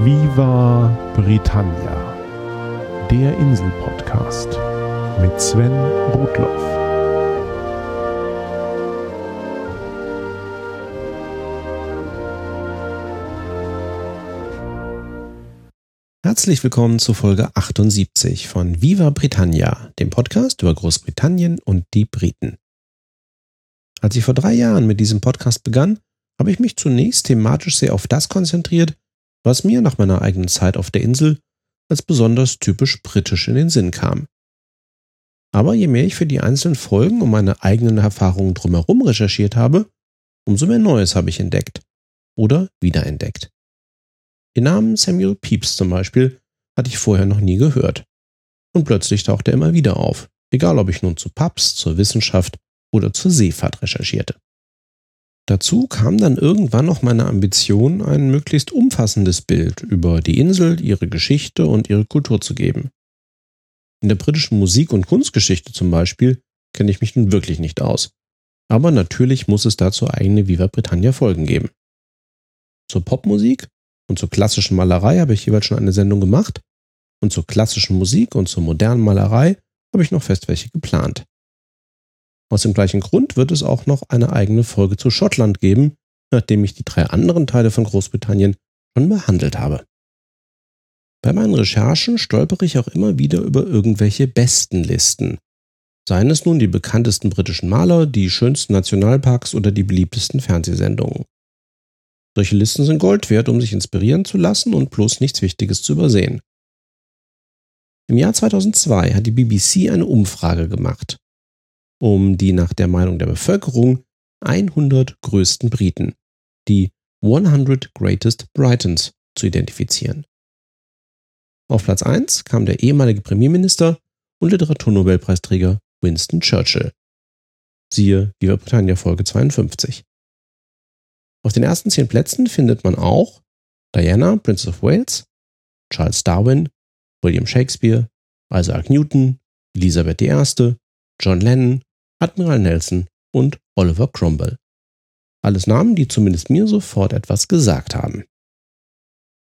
Viva Britannia, der Insel-Podcast mit Sven Rudloff. Herzlich willkommen zu Folge 78 von Viva Britannia, dem Podcast über Großbritannien und die Briten. Als ich vor drei Jahren mit diesem Podcast begann, habe ich mich zunächst thematisch sehr auf das konzentriert, was mir nach meiner eigenen Zeit auf der Insel als besonders typisch britisch in den Sinn kam. Aber je mehr ich für die einzelnen Folgen und meine eigenen Erfahrungen drumherum recherchiert habe, umso mehr Neues habe ich entdeckt oder wiederentdeckt. Den Namen Samuel Pepys zum Beispiel hatte ich vorher noch nie gehört. Und plötzlich taucht er immer wieder auf, egal ob ich nun zu Pubs, zur Wissenschaft oder zur Seefahrt recherchierte. Dazu kam dann irgendwann noch meine Ambition, ein möglichst umfassendes Bild über die Insel, ihre Geschichte und ihre Kultur zu geben. In der britischen Musik- und Kunstgeschichte zum Beispiel kenne ich mich nun wirklich nicht aus. Aber natürlich muss es dazu eigene Viva Britannia Folgen geben. Zur Popmusik und zur klassischen Malerei habe ich jeweils schon eine Sendung gemacht und zur klassischen Musik und zur modernen Malerei habe ich noch fest welche geplant. Aus dem gleichen Grund wird es auch noch eine eigene Folge zu Schottland geben, nachdem ich die drei anderen Teile von Großbritannien schon behandelt habe. Bei meinen Recherchen stolpere ich auch immer wieder über irgendwelche Bestenlisten. Seien es nun die bekanntesten britischen Maler, die schönsten Nationalparks oder die beliebtesten Fernsehsendungen. Solche Listen sind Gold wert, um sich inspirieren zu lassen und bloß nichts Wichtiges zu übersehen. Im Jahr 2002 hat die BBC eine Umfrage gemacht um die nach der Meinung der Bevölkerung 100 größten Briten, die 100 Greatest Britons, zu identifizieren. Auf Platz 1 kam der ehemalige Premierminister und Literaturnobelpreisträger Winston Churchill. Siehe Viva Britannia Folge 52. Auf den ersten zehn Plätzen findet man auch Diana, Princess of Wales, Charles Darwin, William Shakespeare, Isaac Newton, Elisabeth I., John Lennon, Admiral Nelson und Oliver Cromwell. Alles Namen, die zumindest mir sofort etwas gesagt haben.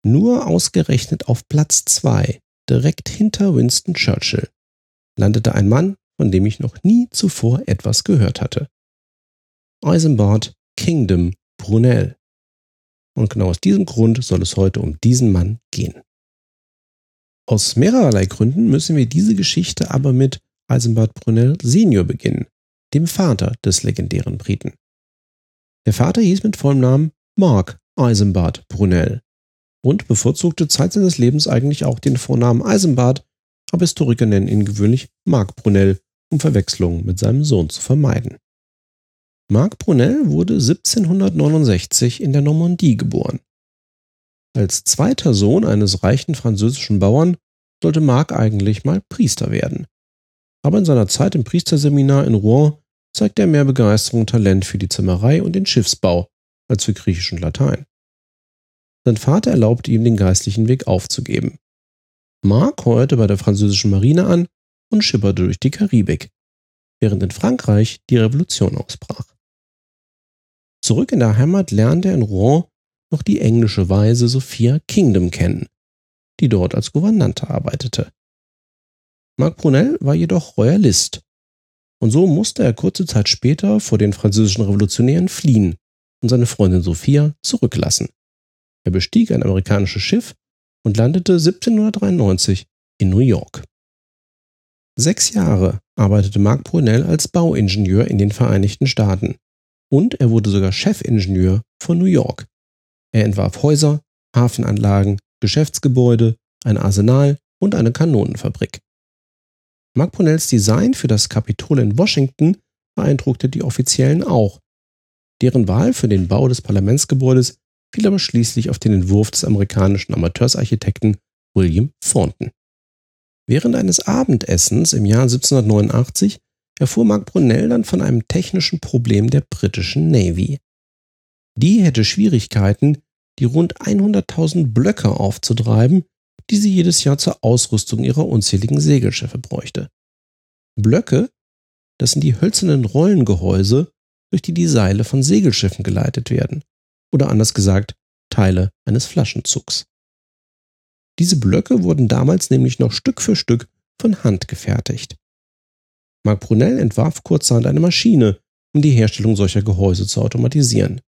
Nur ausgerechnet auf Platz 2, direkt hinter Winston Churchill, landete ein Mann, von dem ich noch nie zuvor etwas gehört hatte. Eisenbart Kingdom Brunel. Und genau aus diesem Grund soll es heute um diesen Mann gehen. Aus mehrerlei Gründen müssen wir diese Geschichte aber mit Eisenbart Brunel Senior beginnen, dem Vater des legendären Briten. Der Vater hieß mit vollem Namen Mark Eisenbart Brunel und bevorzugte Zeit seines Lebens eigentlich auch den Vornamen Eisenbart, aber Historiker nennen ihn gewöhnlich Mark Brunel, um Verwechslungen mit seinem Sohn zu vermeiden. Marc Brunel wurde 1769 in der Normandie geboren. Als zweiter Sohn eines reichen französischen Bauern sollte Marc eigentlich mal Priester werden aber in seiner Zeit im Priesterseminar in Rouen zeigte er mehr Begeisterung und Talent für die Zimmerei und den Schiffsbau als für Griechisch und Latein. Sein Vater erlaubte ihm, den geistlichen Weg aufzugeben. Marc heuerte bei der französischen Marine an und schipperte durch die Karibik, während in Frankreich die Revolution ausbrach. Zurück in der Heimat lernte er in Rouen noch die englische Weise Sophia Kingdom kennen, die dort als Gouvernante arbeitete. Marc Brunel war jedoch Royalist. Und so musste er kurze Zeit später vor den französischen Revolutionären fliehen und seine Freundin Sophia zurücklassen. Er bestieg ein amerikanisches Schiff und landete 1793 in New York. Sechs Jahre arbeitete Marc Brunel als Bauingenieur in den Vereinigten Staaten und er wurde sogar Chefingenieur von New York. Er entwarf Häuser, Hafenanlagen, Geschäftsgebäude, ein Arsenal und eine Kanonenfabrik. Mark Brunels Design für das Kapitol in Washington beeindruckte die Offiziellen auch. Deren Wahl für den Bau des Parlamentsgebäudes fiel aber schließlich auf den Entwurf des amerikanischen Amateursarchitekten William Thornton. Während eines Abendessens im Jahr 1789 erfuhr Mark Brunel dann von einem technischen Problem der britischen Navy. Die hätte Schwierigkeiten, die rund 100.000 Blöcke aufzutreiben, die sie jedes Jahr zur Ausrüstung ihrer unzähligen Segelschiffe bräuchte. Blöcke, das sind die hölzernen Rollengehäuse, durch die die Seile von Segelschiffen geleitet werden, oder anders gesagt, Teile eines Flaschenzugs. Diese Blöcke wurden damals nämlich noch Stück für Stück von Hand gefertigt. Marc Brunel entwarf kurzerhand eine Maschine, um die Herstellung solcher Gehäuse zu automatisieren.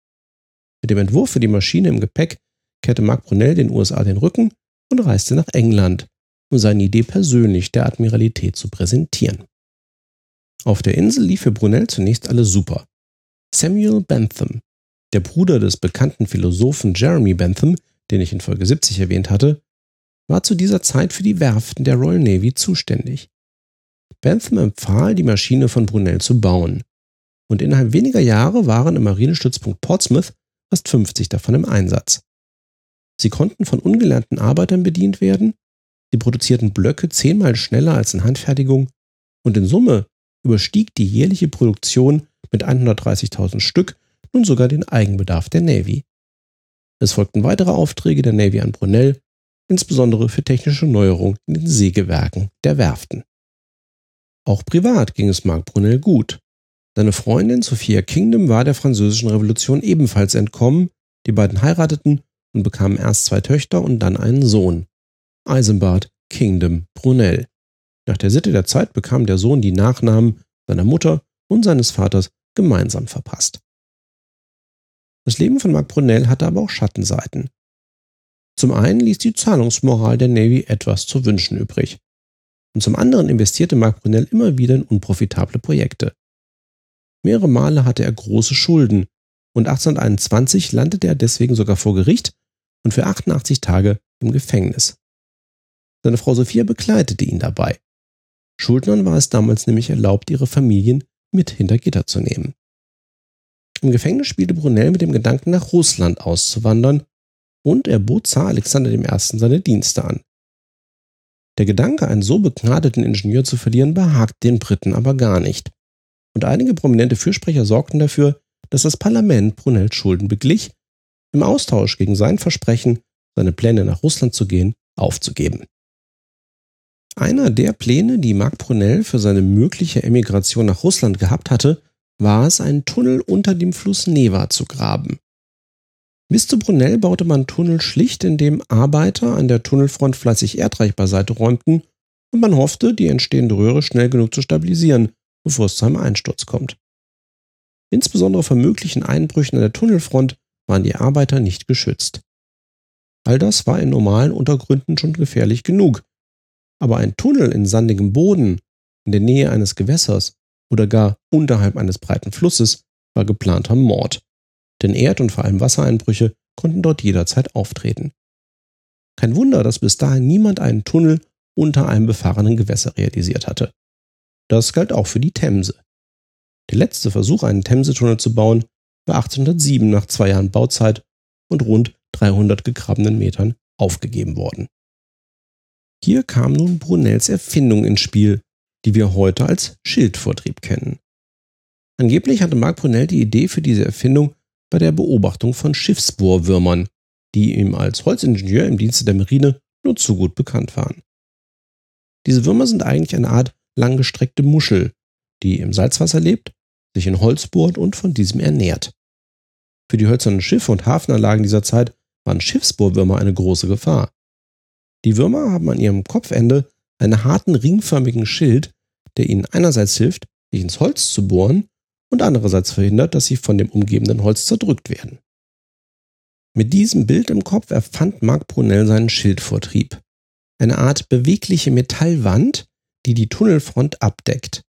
Mit dem Entwurf für die Maschine im Gepäck kehrte Marc Brunel den USA den Rücken und reiste nach England, um seine Idee persönlich der Admiralität zu präsentieren. Auf der Insel lief für Brunel zunächst alles super. Samuel Bentham, der Bruder des bekannten Philosophen Jeremy Bentham, den ich in Folge 70 erwähnt hatte, war zu dieser Zeit für die Werften der Royal Navy zuständig. Bentham empfahl, die Maschine von Brunel zu bauen. Und innerhalb weniger Jahre waren im Marinestützpunkt Portsmouth fast 50 davon im Einsatz. Sie konnten von ungelernten Arbeitern bedient werden, sie produzierten Blöcke zehnmal schneller als in Handfertigung und in Summe überstieg die jährliche Produktion mit 130.000 Stück nun sogar den Eigenbedarf der Navy. Es folgten weitere Aufträge der Navy an Brunel, insbesondere für technische Neuerungen in den Sägewerken der Werften. Auch privat ging es Marc Brunel gut. Seine Freundin Sophia Kingdom war der Französischen Revolution ebenfalls entkommen, die beiden heirateten und bekamen erst zwei Töchter und dann einen Sohn. Eisenbart Kingdom Brunel. Nach der Sitte der Zeit bekam der Sohn die Nachnamen seiner Mutter und seines Vaters gemeinsam verpasst. Das Leben von Marc Brunel hatte aber auch Schattenseiten. Zum einen ließ die Zahlungsmoral der Navy etwas zu wünschen übrig. Und zum anderen investierte Marc Brunel immer wieder in unprofitable Projekte. Mehrere Male hatte er große Schulden und 1821 landete er deswegen sogar vor Gericht und für 88 Tage im Gefängnis. Seine Frau Sophia begleitete ihn dabei. Schuldnern war es damals nämlich erlaubt, ihre Familien mit hinter Gitter zu nehmen. Im Gefängnis spielte Brunel mit dem Gedanken, nach Russland auszuwandern und er bot Zar Alexander I. seine Dienste an. Der Gedanke, einen so begnadeten Ingenieur zu verlieren, behagt den Briten aber gar nicht. Und einige prominente Fürsprecher sorgten dafür, dass das Parlament Brunels Schulden beglich, im Austausch gegen sein Versprechen, seine Pläne nach Russland zu gehen, aufzugeben. Einer der Pläne, die Marc Brunel für seine mögliche Emigration nach Russland gehabt hatte, war es, einen Tunnel unter dem Fluss Neva zu graben. Bis zu Brunel baute man Tunnel schlicht, indem Arbeiter an der Tunnelfront fleißig Erdreich beiseite räumten und man hoffte, die entstehende Röhre schnell genug zu stabilisieren, bevor es zu einem Einsturz kommt. Insbesondere vor möglichen Einbrüchen an der Tunnelfront waren die Arbeiter nicht geschützt. All das war in normalen Untergründen schon gefährlich genug. Aber ein Tunnel in sandigem Boden, in der Nähe eines Gewässers oder gar unterhalb eines breiten Flusses war geplanter Mord. Denn Erd- und vor allem Wassereinbrüche konnten dort jederzeit auftreten. Kein Wunder, dass bis dahin niemand einen Tunnel unter einem befahrenen Gewässer realisiert hatte. Das galt auch für die Themse. Der letzte Versuch, einen Themse-Tunnel zu bauen, war 1807 nach zwei Jahren Bauzeit und rund 300 gegrabenen Metern aufgegeben worden. Hier kam nun Brunels Erfindung ins Spiel, die wir heute als Schildvortrieb kennen. Angeblich hatte Marc Brunel die Idee für diese Erfindung bei der Beobachtung von Schiffsbohrwürmern, die ihm als Holzingenieur im Dienste der Marine nur zu gut bekannt waren. Diese Würmer sind eigentlich eine Art langgestreckte Muschel, die im Salzwasser lebt, sich in Holz bohrt und von diesem ernährt. Für die hölzernen Schiffe und Hafenanlagen dieser Zeit waren Schiffsbohrwürmer eine große Gefahr. Die Würmer haben an ihrem Kopfende einen harten ringförmigen Schild, der ihnen einerseits hilft, sich ins Holz zu bohren und andererseits verhindert, dass sie von dem umgebenden Holz zerdrückt werden. Mit diesem Bild im Kopf erfand Marc Brunel seinen Schildvortrieb. Eine Art bewegliche Metallwand, die die Tunnelfront abdeckt.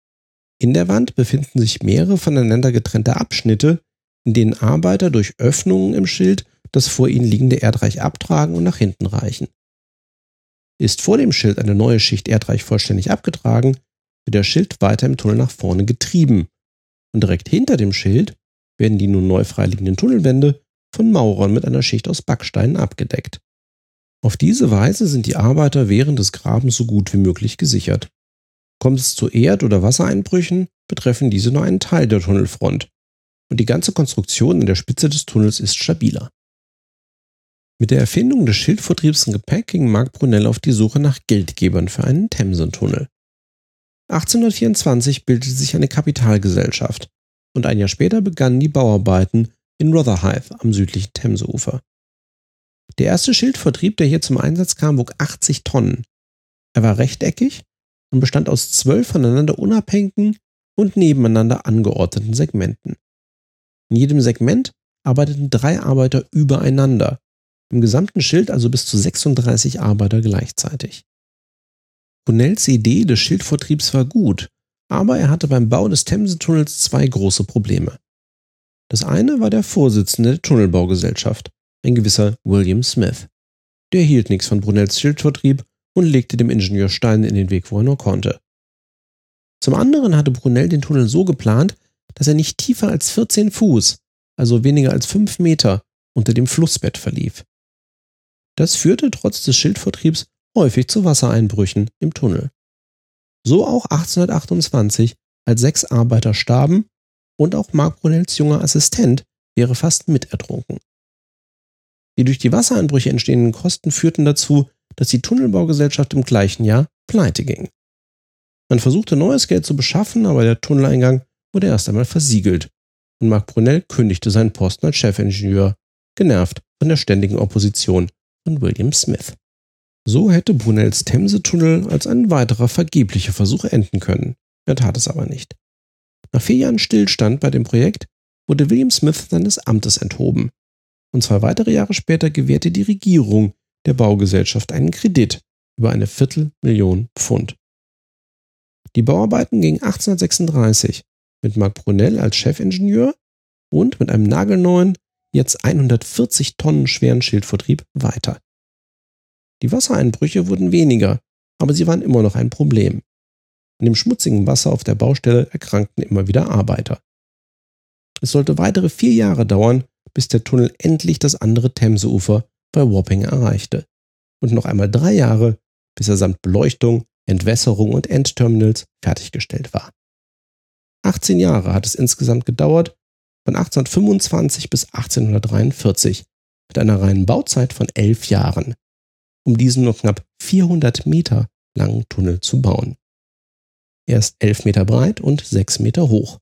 In der Wand befinden sich mehrere voneinander getrennte Abschnitte, in denen Arbeiter durch Öffnungen im Schild das vor ihnen liegende Erdreich abtragen und nach hinten reichen. Ist vor dem Schild eine neue Schicht Erdreich vollständig abgetragen, wird der Schild weiter im Tunnel nach vorne getrieben. Und direkt hinter dem Schild werden die nun neu freiliegenden Tunnelwände von Maurern mit einer Schicht aus Backsteinen abgedeckt. Auf diese Weise sind die Arbeiter während des Grabens so gut wie möglich gesichert. Kommt es zu Erd- oder Wassereinbrüchen, betreffen diese nur einen Teil der Tunnelfront und die ganze Konstruktion an der Spitze des Tunnels ist stabiler. Mit der Erfindung des Schildvortriebs im Gepäck ging Marc Brunel auf die Suche nach Geldgebern für einen Themsentunnel. 1824 bildete sich eine Kapitalgesellschaft und ein Jahr später begannen die Bauarbeiten in Rotherhithe am südlichen Themseufer. Der erste Schildvertrieb, der hier zum Einsatz kam, wog 80 Tonnen. Er war rechteckig und bestand aus zwölf voneinander unabhängigen und nebeneinander angeordneten Segmenten. In jedem Segment arbeiteten drei Arbeiter übereinander, im gesamten Schild also bis zu 36 Arbeiter gleichzeitig. Brunels Idee des Schildvortriebs war gut, aber er hatte beim Bau des Themse-Tunnels zwei große Probleme. Das eine war der Vorsitzende der Tunnelbaugesellschaft, ein gewisser William Smith. Der hielt nichts von Brunels Schildvortrieb und legte dem Ingenieur Steine in den Weg, wo er nur konnte. Zum anderen hatte Brunel den Tunnel so geplant, dass er nicht tiefer als 14 Fuß, also weniger als 5 Meter, unter dem Flussbett verlief. Das führte trotz des Schildvortriebs häufig zu Wassereinbrüchen im Tunnel. So auch 1828, als sechs Arbeiter starben und auch Marc Brunels junger Assistent wäre fast mitertrunken. Die durch die Wassereinbrüche entstehenden Kosten führten dazu, dass die Tunnelbaugesellschaft im gleichen Jahr pleite ging. Man versuchte neues Geld zu beschaffen, aber der Tunneleingang wurde erst einmal versiegelt und Marc Brunel kündigte seinen Posten als Chefingenieur, genervt von der ständigen Opposition von William Smith. So hätte Brunels Themse-Tunnel als ein weiterer vergeblicher Versuch enden können. Er tat es aber nicht. Nach vier Jahren Stillstand bei dem Projekt wurde William Smith seines Amtes enthoben. Und zwei weitere Jahre später gewährte die Regierung der Baugesellschaft einen Kredit über eine Viertelmillion Pfund. Die Bauarbeiten gingen 1836 mit Marc Brunel als Chefingenieur und mit einem nagelneuen, jetzt 140 Tonnen schweren Schildvortrieb weiter. Die Wassereinbrüche wurden weniger, aber sie waren immer noch ein Problem. An dem schmutzigen Wasser auf der Baustelle erkrankten immer wieder Arbeiter. Es sollte weitere vier Jahre dauern, bis der Tunnel endlich das andere Themseufer bei Wapping erreichte. Und noch einmal drei Jahre, bis er samt Beleuchtung, Entwässerung und Endterminals fertiggestellt war. 18 Jahre hat es insgesamt gedauert, von 1825 bis 1843, mit einer reinen Bauzeit von elf Jahren, um diesen nur knapp 400 Meter langen Tunnel zu bauen. Er ist 11 Meter breit und 6 Meter hoch.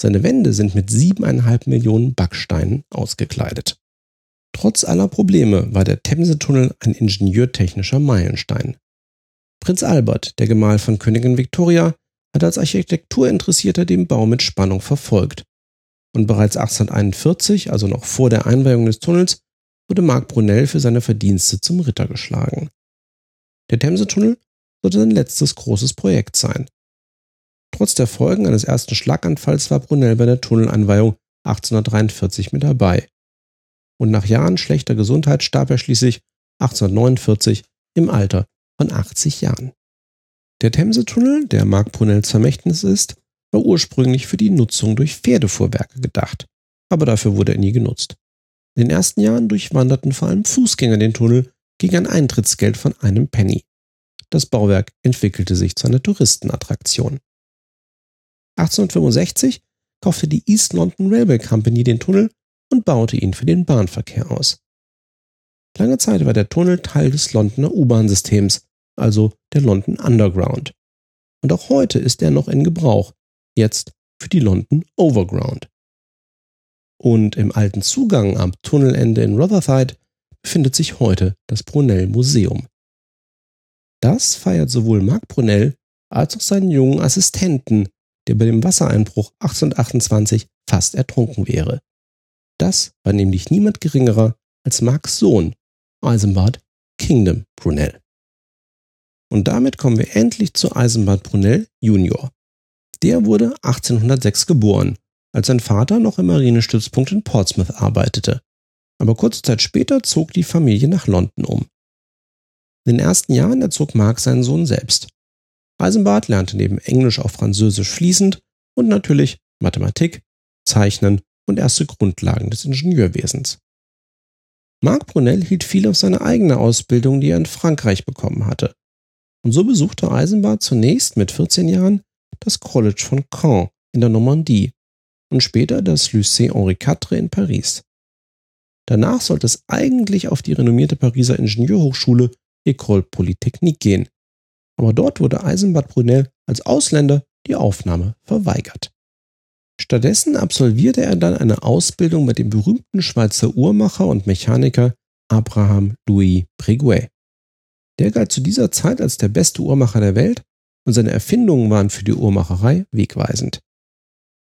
Seine Wände sind mit 7,5 Millionen Backsteinen ausgekleidet. Trotz aller Probleme war der Themse-Tunnel ein ingenieurtechnischer Meilenstein. Prinz Albert, der Gemahl von Königin Victoria, hat als Architekturinteressierter den Bau mit Spannung verfolgt. Und bereits 1841, also noch vor der Einweihung des Tunnels, wurde Marc Brunel für seine Verdienste zum Ritter geschlagen. Der Themse-Tunnel sollte sein letztes großes Projekt sein. Trotz der Folgen eines ersten Schlaganfalls war Brunel bei der Tunnelanweihung 1843 mit dabei. Und nach Jahren schlechter Gesundheit starb er schließlich 1849 im Alter von 80 Jahren. Der Themse-Tunnel, der Marc Brunels Vermächtnis ist, war ursprünglich für die Nutzung durch Pferdefuhrwerke gedacht, aber dafür wurde er nie genutzt. In den ersten Jahren durchwanderten vor allem Fußgänger den Tunnel gegen ein Eintrittsgeld von einem Penny. Das Bauwerk entwickelte sich zu einer Touristenattraktion. 1865 kaufte die East London Railway Company den Tunnel und baute ihn für den Bahnverkehr aus. Lange Zeit war der Tunnel Teil des Londoner U-Bahn-Systems, also der London Underground. Und auch heute ist er noch in Gebrauch, jetzt für die London Overground. Und im alten Zugang am Tunnelende in Rotherhithe befindet sich heute das Brunel Museum. Das feiert sowohl Marc Brunel als auch seinen jungen Assistenten, der bei dem Wassereinbruch 1828 fast ertrunken wäre. Das war nämlich niemand geringerer als Marks Sohn, Eisenbart Kingdom Brunel. Und damit kommen wir endlich zu Eisenbart Brunel Junior. Der wurde 1806 geboren, als sein Vater noch im Marinestützpunkt in Portsmouth arbeitete. Aber kurze Zeit später zog die Familie nach London um. In den ersten Jahren erzog Mark seinen Sohn selbst. Eisenbart lernte neben Englisch auch Französisch fließend und natürlich Mathematik, Zeichnen und erste Grundlagen des Ingenieurwesens. Marc Brunel hielt viel auf seine eigene Ausbildung, die er in Frankreich bekommen hatte. Und so besuchte Eisenbart zunächst mit 14 Jahren das College von Caen in der Normandie und später das Lycée Henri IV in Paris. Danach sollte es eigentlich auf die renommierte Pariser Ingenieurhochschule École Polytechnique gehen. Aber dort wurde Eisenbart Brunel als Ausländer die Aufnahme verweigert. Stattdessen absolvierte er dann eine Ausbildung mit dem berühmten Schweizer Uhrmacher und Mechaniker Abraham Louis Breguet. Der galt zu dieser Zeit als der beste Uhrmacher der Welt und seine Erfindungen waren für die Uhrmacherei wegweisend.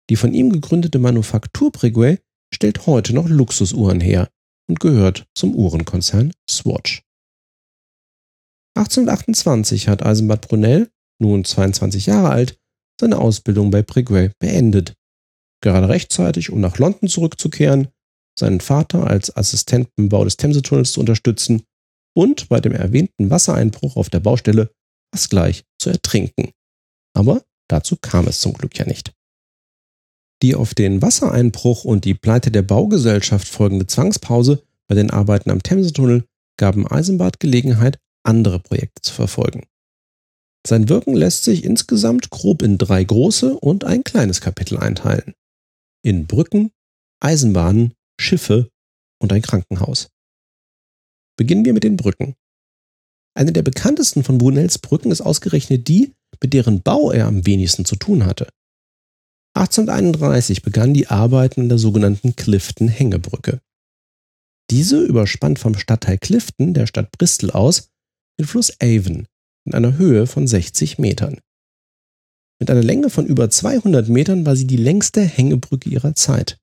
Die von ihm gegründete Manufaktur Breguet stellt heute noch Luxusuhren her und gehört zum Uhrenkonzern Swatch. 1828 hat Eisenbart Brunel, nun 22 Jahre alt, seine Ausbildung bei Breguet beendet. Gerade rechtzeitig, um nach London zurückzukehren, seinen Vater als Assistent beim Bau des Themsetunnels zu unterstützen und bei dem erwähnten Wassereinbruch auf der Baustelle fast gleich zu ertrinken. Aber dazu kam es zum Glück ja nicht. Die auf den Wassereinbruch und die Pleite der Baugesellschaft folgende Zwangspause bei den Arbeiten am Themsetunnel gaben Eisenbart Gelegenheit, andere Projekte zu verfolgen. Sein Wirken lässt sich insgesamt grob in drei große und ein kleines Kapitel einteilen. In Brücken, Eisenbahnen, Schiffe und ein Krankenhaus. Beginnen wir mit den Brücken. Eine der bekanntesten von Brunels Brücken ist ausgerechnet die, mit deren Bau er am wenigsten zu tun hatte. 1831 begannen die Arbeiten an der sogenannten Clifton-Hängebrücke. Diese überspannt vom Stadtteil Clifton der Stadt Bristol aus den Fluss Avon in einer Höhe von 60 Metern. Mit einer Länge von über 200 Metern war sie die längste Hängebrücke ihrer Zeit.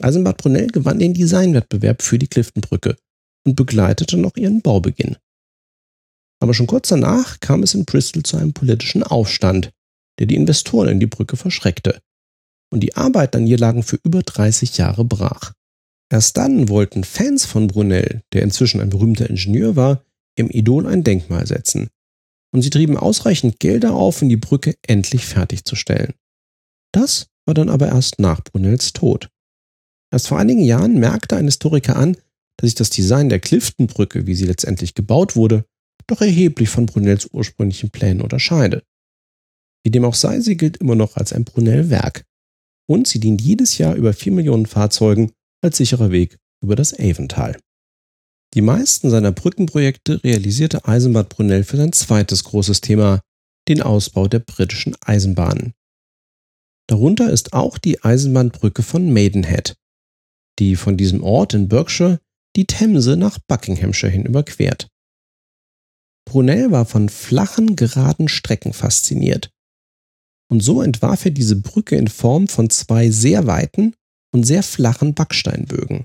Eisenbart Brunel gewann den Designwettbewerb für die Cliftonbrücke und begleitete noch ihren Baubeginn. Aber schon kurz danach kam es in Bristol zu einem politischen Aufstand, der die Investoren in die Brücke verschreckte. Und die Arbeiten an ihr lagen für über 30 Jahre brach. Erst dann wollten Fans von Brunel, der inzwischen ein berühmter Ingenieur war, im Idol ein Denkmal setzen. Und sie trieben ausreichend Gelder auf, um die Brücke endlich fertigzustellen. Das war dann aber erst nach Brunels Tod. Erst vor einigen Jahren merkte ein Historiker an, dass sich das Design der Cliftonbrücke, wie sie letztendlich gebaut wurde, doch erheblich von Brunels ursprünglichen Plänen unterscheide. Wie dem auch sei, sie gilt immer noch als ein Brunel-Werk. Und sie dient jedes Jahr über 4 Millionen Fahrzeugen als sicherer Weg über das Avontal. Die meisten seiner Brückenprojekte realisierte Eisenbahn Brunel für sein zweites großes Thema, den Ausbau der britischen Eisenbahnen. Darunter ist auch die Eisenbahnbrücke von Maidenhead, die von diesem Ort in Berkshire die Themse nach Buckinghamshire hin überquert. Brunel war von flachen, geraden Strecken fasziniert. Und so entwarf er diese Brücke in Form von zwei sehr weiten und sehr flachen Backsteinbögen.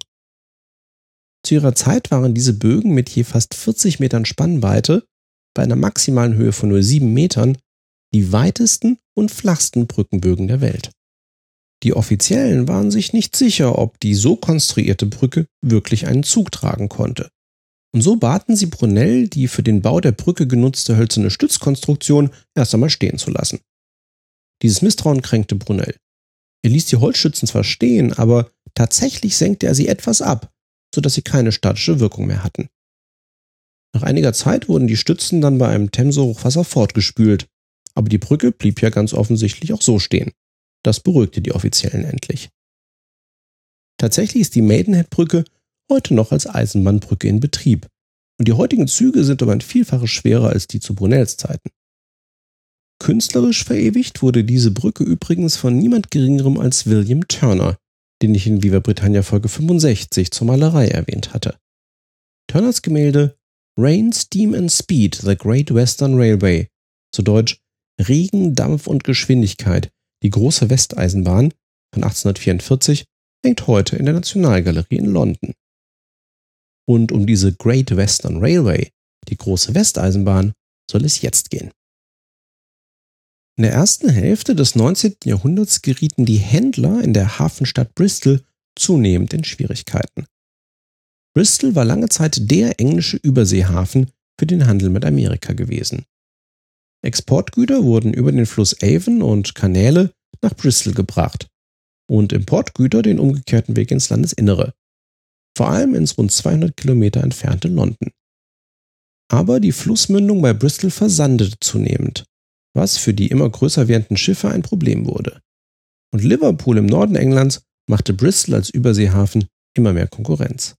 Zu ihrer Zeit waren diese Bögen mit je fast 40 Metern Spannweite bei einer maximalen Höhe von nur 7 Metern die weitesten und flachsten Brückenbögen der Welt. Die Offiziellen waren sich nicht sicher, ob die so konstruierte Brücke wirklich einen Zug tragen konnte. Und so baten sie Brunel, die für den Bau der Brücke genutzte hölzerne Stützkonstruktion erst einmal stehen zu lassen. Dieses Misstrauen kränkte Brunel. Er ließ die Holzstützen zwar stehen, aber tatsächlich senkte er sie etwas ab, sodass sie keine statische Wirkung mehr hatten. Nach einiger Zeit wurden die Stützen dann bei einem Themse-Hochwasser fortgespült, aber die Brücke blieb ja ganz offensichtlich auch so stehen. Das beruhigte die Offiziellen endlich. Tatsächlich ist die Maidenhead-Brücke heute noch als Eisenbahnbrücke in Betrieb und die heutigen Züge sind um ein Vielfaches schwerer als die zu Brunels Zeiten. Künstlerisch verewigt wurde diese Brücke übrigens von niemand Geringerem als William Turner, den ich in Viva Britannia Folge 65 zur Malerei erwähnt hatte. Turners Gemälde Rain, Steam and Speed, The Great Western Railway, zu Deutsch Regen, Dampf und Geschwindigkeit, die große Westeisenbahn von 1844, hängt heute in der Nationalgalerie in London. Und um diese Great Western Railway, die große Westeisenbahn, soll es jetzt gehen. In der ersten Hälfte des 19. Jahrhunderts gerieten die Händler in der Hafenstadt Bristol zunehmend in Schwierigkeiten. Bristol war lange Zeit der englische Überseehafen für den Handel mit Amerika gewesen. Exportgüter wurden über den Fluss Avon und Kanäle nach Bristol gebracht und Importgüter den umgekehrten Weg ins Landesinnere, vor allem ins rund 200 Kilometer entfernte London. Aber die Flussmündung bei Bristol versandete zunehmend was für die immer größer werdenden Schiffe ein Problem wurde. Und Liverpool im Norden Englands machte Bristol als Überseehafen immer mehr Konkurrenz.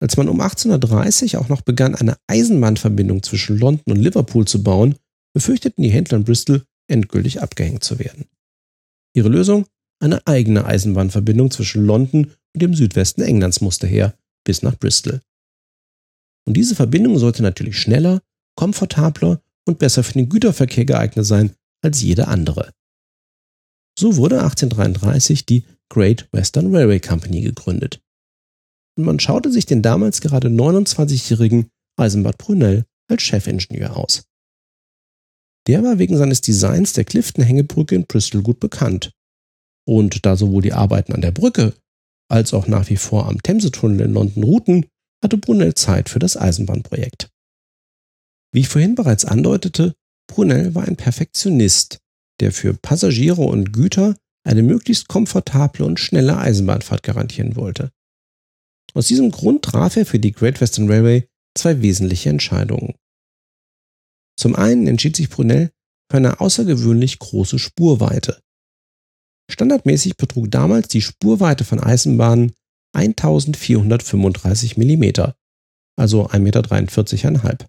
Als man um 1830 auch noch begann, eine Eisenbahnverbindung zwischen London und Liverpool zu bauen, befürchteten die Händler in Bristol, endgültig abgehängt zu werden. Ihre Lösung? Eine eigene Eisenbahnverbindung zwischen London und dem Südwesten Englands musste her, bis nach Bristol. Und diese Verbindung sollte natürlich schneller, komfortabler und besser für den Güterverkehr geeignet sein als jede andere. So wurde 1833 die Great Western Railway Company gegründet. Und man schaute sich den damals gerade 29-jährigen Eisenbart Brunel als Chefingenieur aus. Der war wegen seines Designs der Clifton-Hängebrücke in Bristol gut bekannt. Und da sowohl die Arbeiten an der Brücke als auch nach wie vor am Themsetunnel in London ruhten, hatte Brunel Zeit für das Eisenbahnprojekt. Wie ich vorhin bereits andeutete, Brunel war ein Perfektionist, der für Passagiere und Güter eine möglichst komfortable und schnelle Eisenbahnfahrt garantieren wollte. Aus diesem Grund traf er für die Great Western Railway zwei wesentliche Entscheidungen. Zum einen entschied sich Brunel für eine außergewöhnlich große Spurweite. Standardmäßig betrug damals die Spurweite von Eisenbahnen 1435 mm, also 1,43 Meter.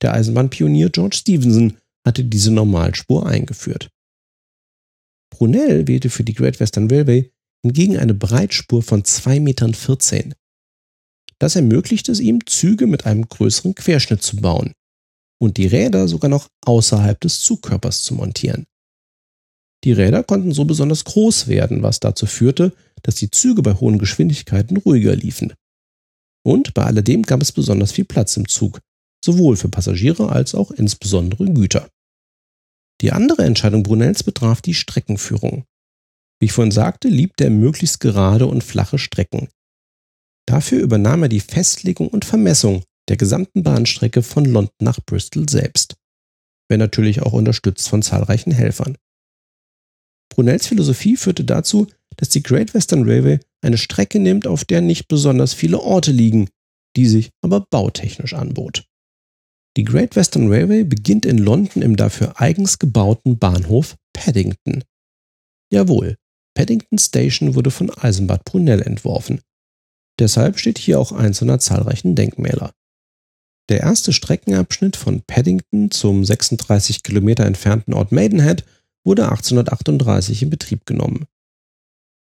Der Eisenbahnpionier George Stephenson hatte diese Normalspur eingeführt. Brunel wählte für die Great Western Railway hingegen eine Breitspur von 2,14 Metern. Das ermöglichte es ihm, Züge mit einem größeren Querschnitt zu bauen und die Räder sogar noch außerhalb des Zugkörpers zu montieren. Die Räder konnten so besonders groß werden, was dazu führte, dass die Züge bei hohen Geschwindigkeiten ruhiger liefen. Und bei alledem gab es besonders viel Platz im Zug, sowohl für Passagiere als auch insbesondere Güter. Die andere Entscheidung Brunels betraf die Streckenführung. Wie ich vorhin sagte, liebt er möglichst gerade und flache Strecken. Dafür übernahm er die Festlegung und Vermessung der gesamten Bahnstrecke von London nach Bristol selbst, wenn natürlich auch unterstützt von zahlreichen Helfern. Brunels Philosophie führte dazu, dass die Great Western Railway eine Strecke nimmt, auf der nicht besonders viele Orte liegen, die sich aber bautechnisch anbot. Die Great Western Railway beginnt in London im dafür eigens gebauten Bahnhof Paddington. Jawohl, Paddington Station wurde von Eisenbart Brunel entworfen. Deshalb steht hier auch eins seiner zahlreichen Denkmäler. Der erste Streckenabschnitt von Paddington zum 36 Kilometer entfernten Ort Maidenhead wurde 1838 in Betrieb genommen.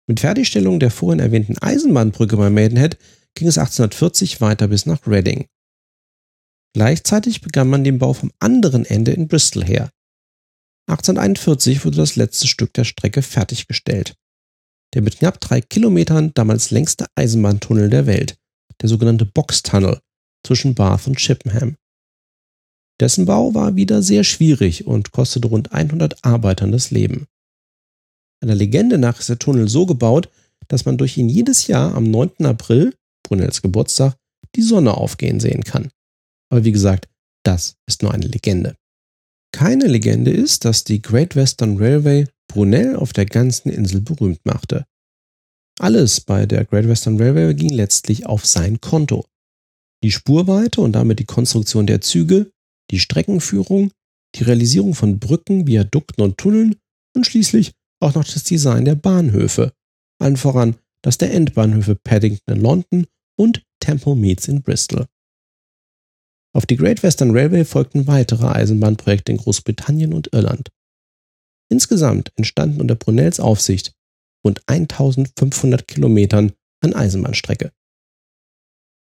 Mit Fertigstellung der vorhin erwähnten Eisenbahnbrücke bei Maidenhead ging es 1840 weiter bis nach Reading. Gleichzeitig begann man den Bau vom anderen Ende in Bristol her. 1841 wurde das letzte Stück der Strecke fertiggestellt. Der mit knapp drei Kilometern damals längste Eisenbahntunnel der Welt, der sogenannte Box Tunnel, zwischen Bath und Chippenham. Dessen Bau war wieder sehr schwierig und kostete rund 100 Arbeitern das Leben. Einer Legende nach ist der Tunnel so gebaut, dass man durch ihn jedes Jahr am 9. April, Brunels Geburtstag, die Sonne aufgehen sehen kann. Aber wie gesagt, das ist nur eine Legende. Keine Legende ist, dass die Great Western Railway Brunel auf der ganzen Insel berühmt machte. Alles bei der Great Western Railway ging letztlich auf sein Konto. Die Spurweite und damit die Konstruktion der Züge, die Streckenführung, die Realisierung von Brücken, Viadukten und Tunneln und schließlich auch noch das Design der Bahnhöfe, allen voran das der Endbahnhöfe Paddington in London und Temple Meads in Bristol. Auf die Great Western Railway folgten weitere Eisenbahnprojekte in Großbritannien und Irland. Insgesamt entstanden unter Brunels Aufsicht rund 1500 Kilometern an Eisenbahnstrecke.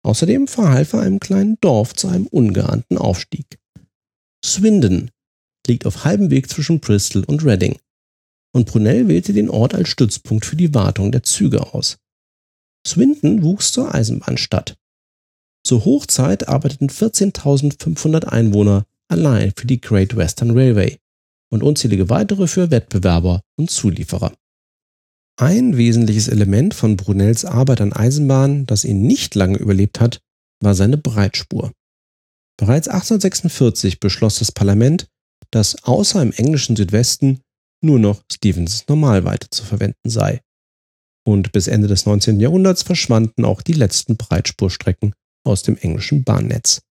Außerdem verhalf er einem kleinen Dorf zu einem ungeahnten Aufstieg. Swindon liegt auf halbem Weg zwischen Bristol und Reading. Und Brunel wählte den Ort als Stützpunkt für die Wartung der Züge aus. Swindon wuchs zur Eisenbahnstadt. Zur Hochzeit arbeiteten 14.500 Einwohner allein für die Great Western Railway und unzählige weitere für Wettbewerber und Zulieferer. Ein wesentliches Element von Brunels Arbeit an Eisenbahnen, das ihn nicht lange überlebt hat, war seine Breitspur. Bereits 1846 beschloss das Parlament, dass außer im englischen Südwesten nur noch Stevensons Normalweite zu verwenden sei. Und bis Ende des 19. Jahrhunderts verschwanden auch die letzten Breitspurstrecken aus dem englischen Bahnnetz.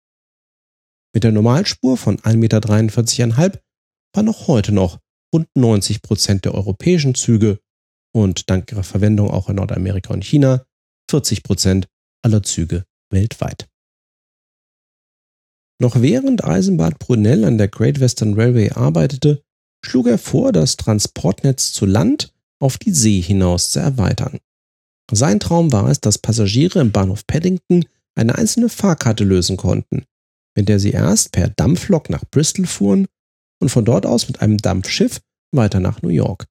Mit der Normalspur von 1,43 Meter war noch heute noch rund 90 Prozent der europäischen Züge und dank ihrer Verwendung auch in Nordamerika und China 40 Prozent aller Züge weltweit. Noch während Eisenbahn Brunel an der Great Western Railway arbeitete, schlug er vor, das Transportnetz zu Land auf die See hinaus zu erweitern. Sein Traum war es, dass Passagiere im Bahnhof Paddington eine einzelne Fahrkarte lösen konnten, mit der sie erst per Dampflok nach Bristol fuhren und von dort aus mit einem Dampfschiff weiter nach New York.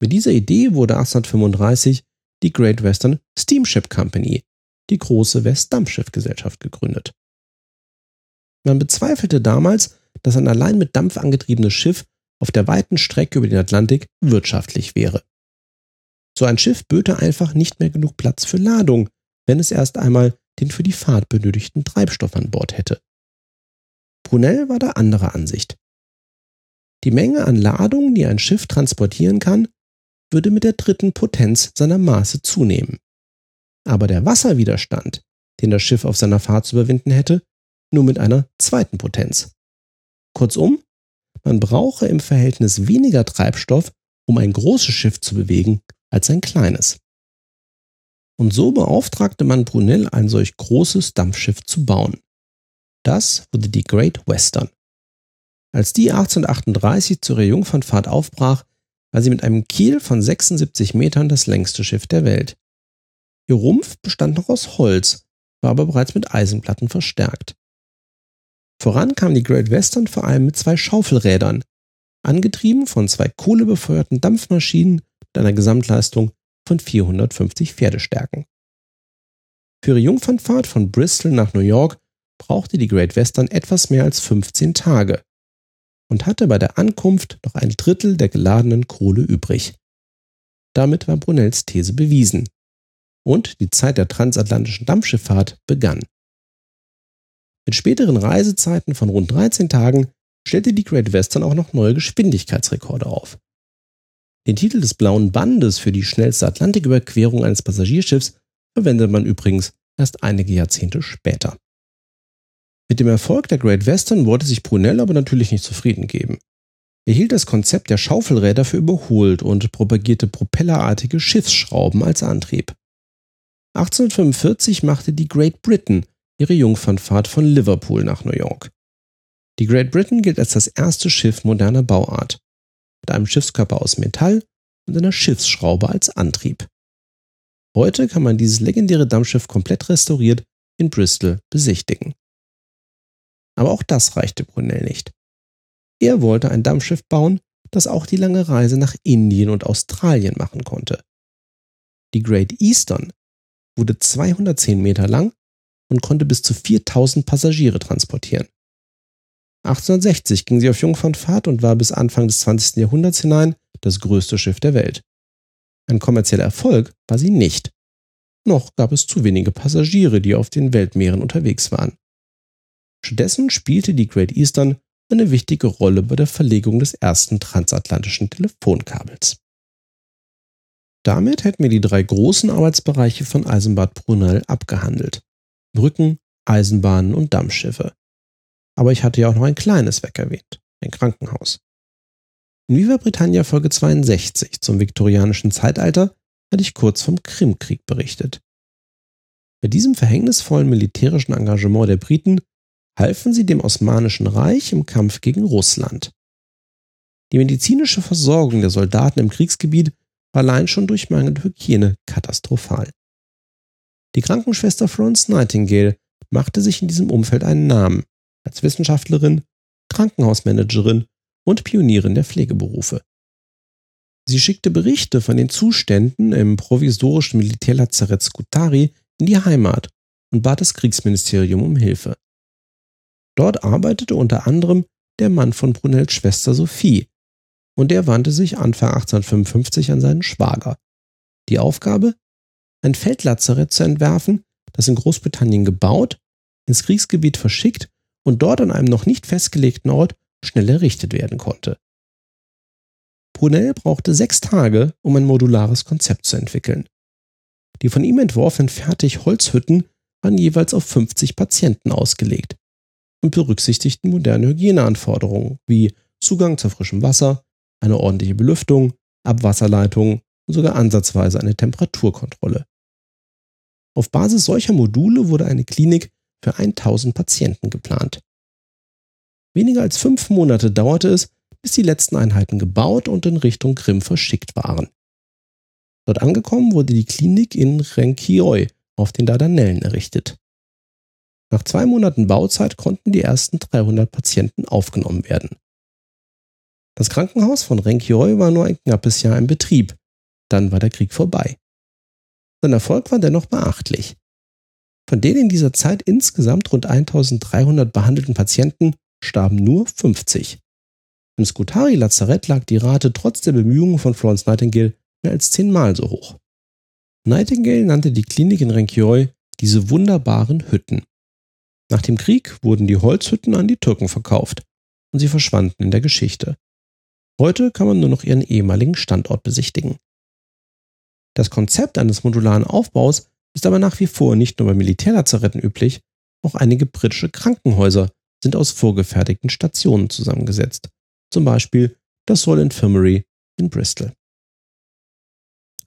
Mit dieser Idee wurde 1835 die Great Western Steamship Company, die große Westdampfschiffgesellschaft, gegründet. Man bezweifelte damals, dass ein allein mit Dampf angetriebenes Schiff auf der weiten Strecke über den Atlantik wirtschaftlich wäre. So ein Schiff böte einfach nicht mehr genug Platz für Ladung, wenn es erst einmal den für die Fahrt benötigten Treibstoff an Bord hätte. Brunel war da anderer Ansicht. Die Menge an Ladung, die ein Schiff transportieren kann, würde mit der dritten Potenz seiner Maße zunehmen. Aber der Wasserwiderstand, den das Schiff auf seiner Fahrt zu überwinden hätte, nur mit einer zweiten Potenz. Kurzum, man brauche im Verhältnis weniger Treibstoff, um ein großes Schiff zu bewegen, als ein kleines. Und so beauftragte man Brunel, ein solch großes Dampfschiff zu bauen. Das wurde die Great Western. Als die 1838 zur Jungfernfahrt aufbrach, war sie mit einem Kiel von 76 Metern das längste Schiff der Welt. Ihr Rumpf bestand noch aus Holz, war aber bereits mit Eisenplatten verstärkt. Voran kam die Great Western vor allem mit zwei Schaufelrädern, angetrieben von zwei kohlebefeuerten Dampfmaschinen mit einer Gesamtleistung von 450 Pferdestärken. Für ihre Jungfernfahrt von Bristol nach New York brauchte die Great Western etwas mehr als 15 Tage und hatte bei der Ankunft noch ein Drittel der geladenen Kohle übrig. Damit war Brunels These bewiesen. Und die Zeit der transatlantischen Dampfschifffahrt begann. Mit späteren Reisezeiten von rund 13 Tagen stellte die Great Western auch noch neue Geschwindigkeitsrekorde auf. Den Titel des Blauen Bandes für die schnellste Atlantiküberquerung eines Passagierschiffs verwendet man übrigens erst einige Jahrzehnte später. Mit dem Erfolg der Great Western wollte sich Brunel aber natürlich nicht zufrieden geben. Er hielt das Konzept der Schaufelräder für überholt und propagierte propellerartige Schiffsschrauben als Antrieb. 1845 machte die Great Britain ihre Jungfernfahrt von Liverpool nach New York. Die Great Britain gilt als das erste Schiff moderner Bauart, mit einem Schiffskörper aus Metall und einer Schiffsschraube als Antrieb. Heute kann man dieses legendäre Dampfschiff komplett restauriert in Bristol besichtigen. Aber auch das reichte Brunel nicht. Er wollte ein Dampfschiff bauen, das auch die lange Reise nach Indien und Australien machen konnte. Die Great Eastern wurde 210 Meter lang und konnte bis zu 4000 Passagiere transportieren. 1860 ging sie auf Jungfernfahrt und war bis Anfang des 20. Jahrhunderts hinein das größte Schiff der Welt. Ein kommerzieller Erfolg war sie nicht. Noch gab es zu wenige Passagiere, die auf den Weltmeeren unterwegs waren. Stattdessen spielte die Great Eastern eine wichtige Rolle bei der Verlegung des ersten transatlantischen Telefonkabels. Damit hätten wir die drei großen Arbeitsbereiche von Eisenbad Brunel abgehandelt. Brücken, Eisenbahnen und Dampfschiffe. Aber ich hatte ja auch noch ein kleines Weg erwähnt, ein Krankenhaus. In Viva Britannia Folge 62 zum viktorianischen Zeitalter hatte ich kurz vom Krimkrieg berichtet. Bei diesem verhängnisvollen militärischen Engagement der Briten halfen sie dem Osmanischen Reich im Kampf gegen Russland. Die medizinische Versorgung der Soldaten im Kriegsgebiet war allein schon durch mangelnde Hygiene katastrophal. Die Krankenschwester Florence Nightingale machte sich in diesem Umfeld einen Namen als Wissenschaftlerin, Krankenhausmanagerin und Pionierin der Pflegeberufe. Sie schickte Berichte von den Zuständen im provisorischen Militärlazarett Skutari in die Heimat und bat das Kriegsministerium um Hilfe. Dort arbeitete unter anderem der Mann von Brunels Schwester Sophie, und der wandte sich Anfang 1855 an seinen Schwager. Die Aufgabe? Ein Feldlazarett zu entwerfen, das in Großbritannien gebaut, ins Kriegsgebiet verschickt und dort an einem noch nicht festgelegten Ort schnell errichtet werden konnte. Brunel brauchte sechs Tage, um ein modulares Konzept zu entwickeln. Die von ihm entworfenen Fertigholzhütten waren jeweils auf 50 Patienten ausgelegt und berücksichtigten moderne Hygieneanforderungen wie Zugang zu frischem Wasser, eine ordentliche Belüftung, Abwasserleitungen und sogar ansatzweise eine Temperaturkontrolle. Auf Basis solcher Module wurde eine Klinik für 1000 Patienten geplant. Weniger als fünf Monate dauerte es, bis die letzten Einheiten gebaut und in Richtung Krim verschickt waren. Dort angekommen wurde die Klinik in Renkioi auf den Dardanellen errichtet. Nach zwei Monaten Bauzeit konnten die ersten 300 Patienten aufgenommen werden. Das Krankenhaus von Renkioi war nur ein knappes Jahr in Betrieb. Dann war der Krieg vorbei. Sein Erfolg war dennoch beachtlich. Von den in dieser Zeit insgesamt rund 1300 behandelten Patienten starben nur 50. Im Skutari-Lazarett lag die Rate trotz der Bemühungen von Florence Nightingale mehr als zehnmal so hoch. Nightingale nannte die Klinik in Renkioi diese wunderbaren Hütten. Nach dem Krieg wurden die Holzhütten an die Türken verkauft und sie verschwanden in der Geschichte. Heute kann man nur noch ihren ehemaligen Standort besichtigen. Das Konzept eines modularen Aufbaus ist aber nach wie vor nicht nur bei Militärlazaretten üblich, auch einige britische Krankenhäuser sind aus vorgefertigten Stationen zusammengesetzt, zum Beispiel das Soul Infirmary in Bristol.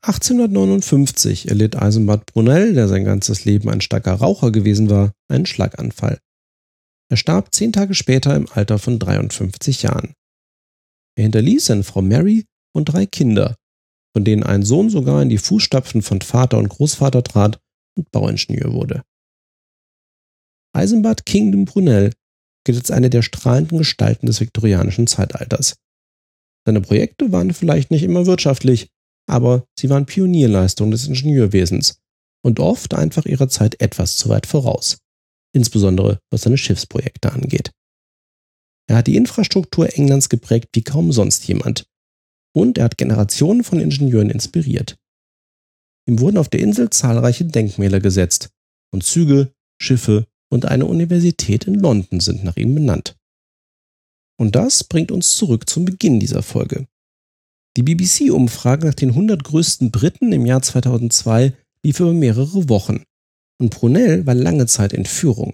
1859 erlitt Eisenbart Brunel, der sein ganzes Leben ein starker Raucher gewesen war, einen Schlaganfall. Er starb zehn Tage später im Alter von 53 Jahren. Er hinterließ seine Frau Mary und drei Kinder, von denen ein Sohn sogar in die Fußstapfen von Vater und Großvater trat und Bauingenieur wurde. Eisenbart Kingdom Brunel gilt als eine der strahlenden Gestalten des viktorianischen Zeitalters. Seine Projekte waren vielleicht nicht immer wirtschaftlich, aber sie waren Pionierleistungen des Ingenieurwesens und oft einfach ihrer Zeit etwas zu weit voraus, insbesondere was seine Schiffsprojekte angeht. Er hat die Infrastruktur Englands geprägt wie kaum sonst jemand und er hat Generationen von Ingenieuren inspiriert. Ihm wurden auf der Insel zahlreiche Denkmäler gesetzt und Züge, Schiffe und eine Universität in London sind nach ihm benannt. Und das bringt uns zurück zum Beginn dieser Folge. Die BBC-Umfrage nach den 100 größten Briten im Jahr 2002 lief über mehrere Wochen und Brunel war lange Zeit in Führung.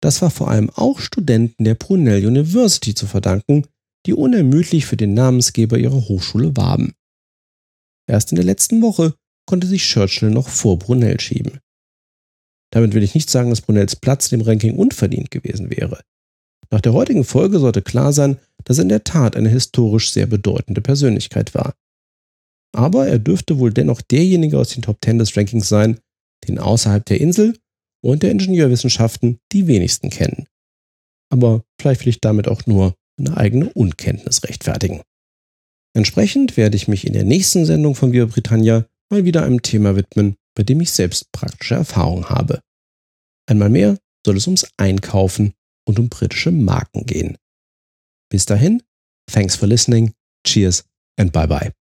Das war vor allem auch Studenten der Brunel University zu verdanken, die unermüdlich für den Namensgeber ihrer Hochschule warben. Erst in der letzten Woche konnte sich Churchill noch vor Brunel schieben. Damit will ich nicht sagen, dass Brunels Platz dem Ranking unverdient gewesen wäre. Nach der heutigen Folge sollte klar sein, dass er in der Tat eine historisch sehr bedeutende Persönlichkeit war. Aber er dürfte wohl dennoch derjenige aus den Top Ten des Rankings sein, den außerhalb der Insel und der Ingenieurwissenschaften die wenigsten kennen. Aber vielleicht will ich damit auch nur eine eigene Unkenntnis rechtfertigen. Entsprechend werde ich mich in der nächsten Sendung von Viva Britannia mal wieder einem Thema widmen, bei dem ich selbst praktische Erfahrung habe. Einmal mehr soll es ums Einkaufen und um britische Marken gehen. Bis dahin, thanks for listening, cheers and bye bye.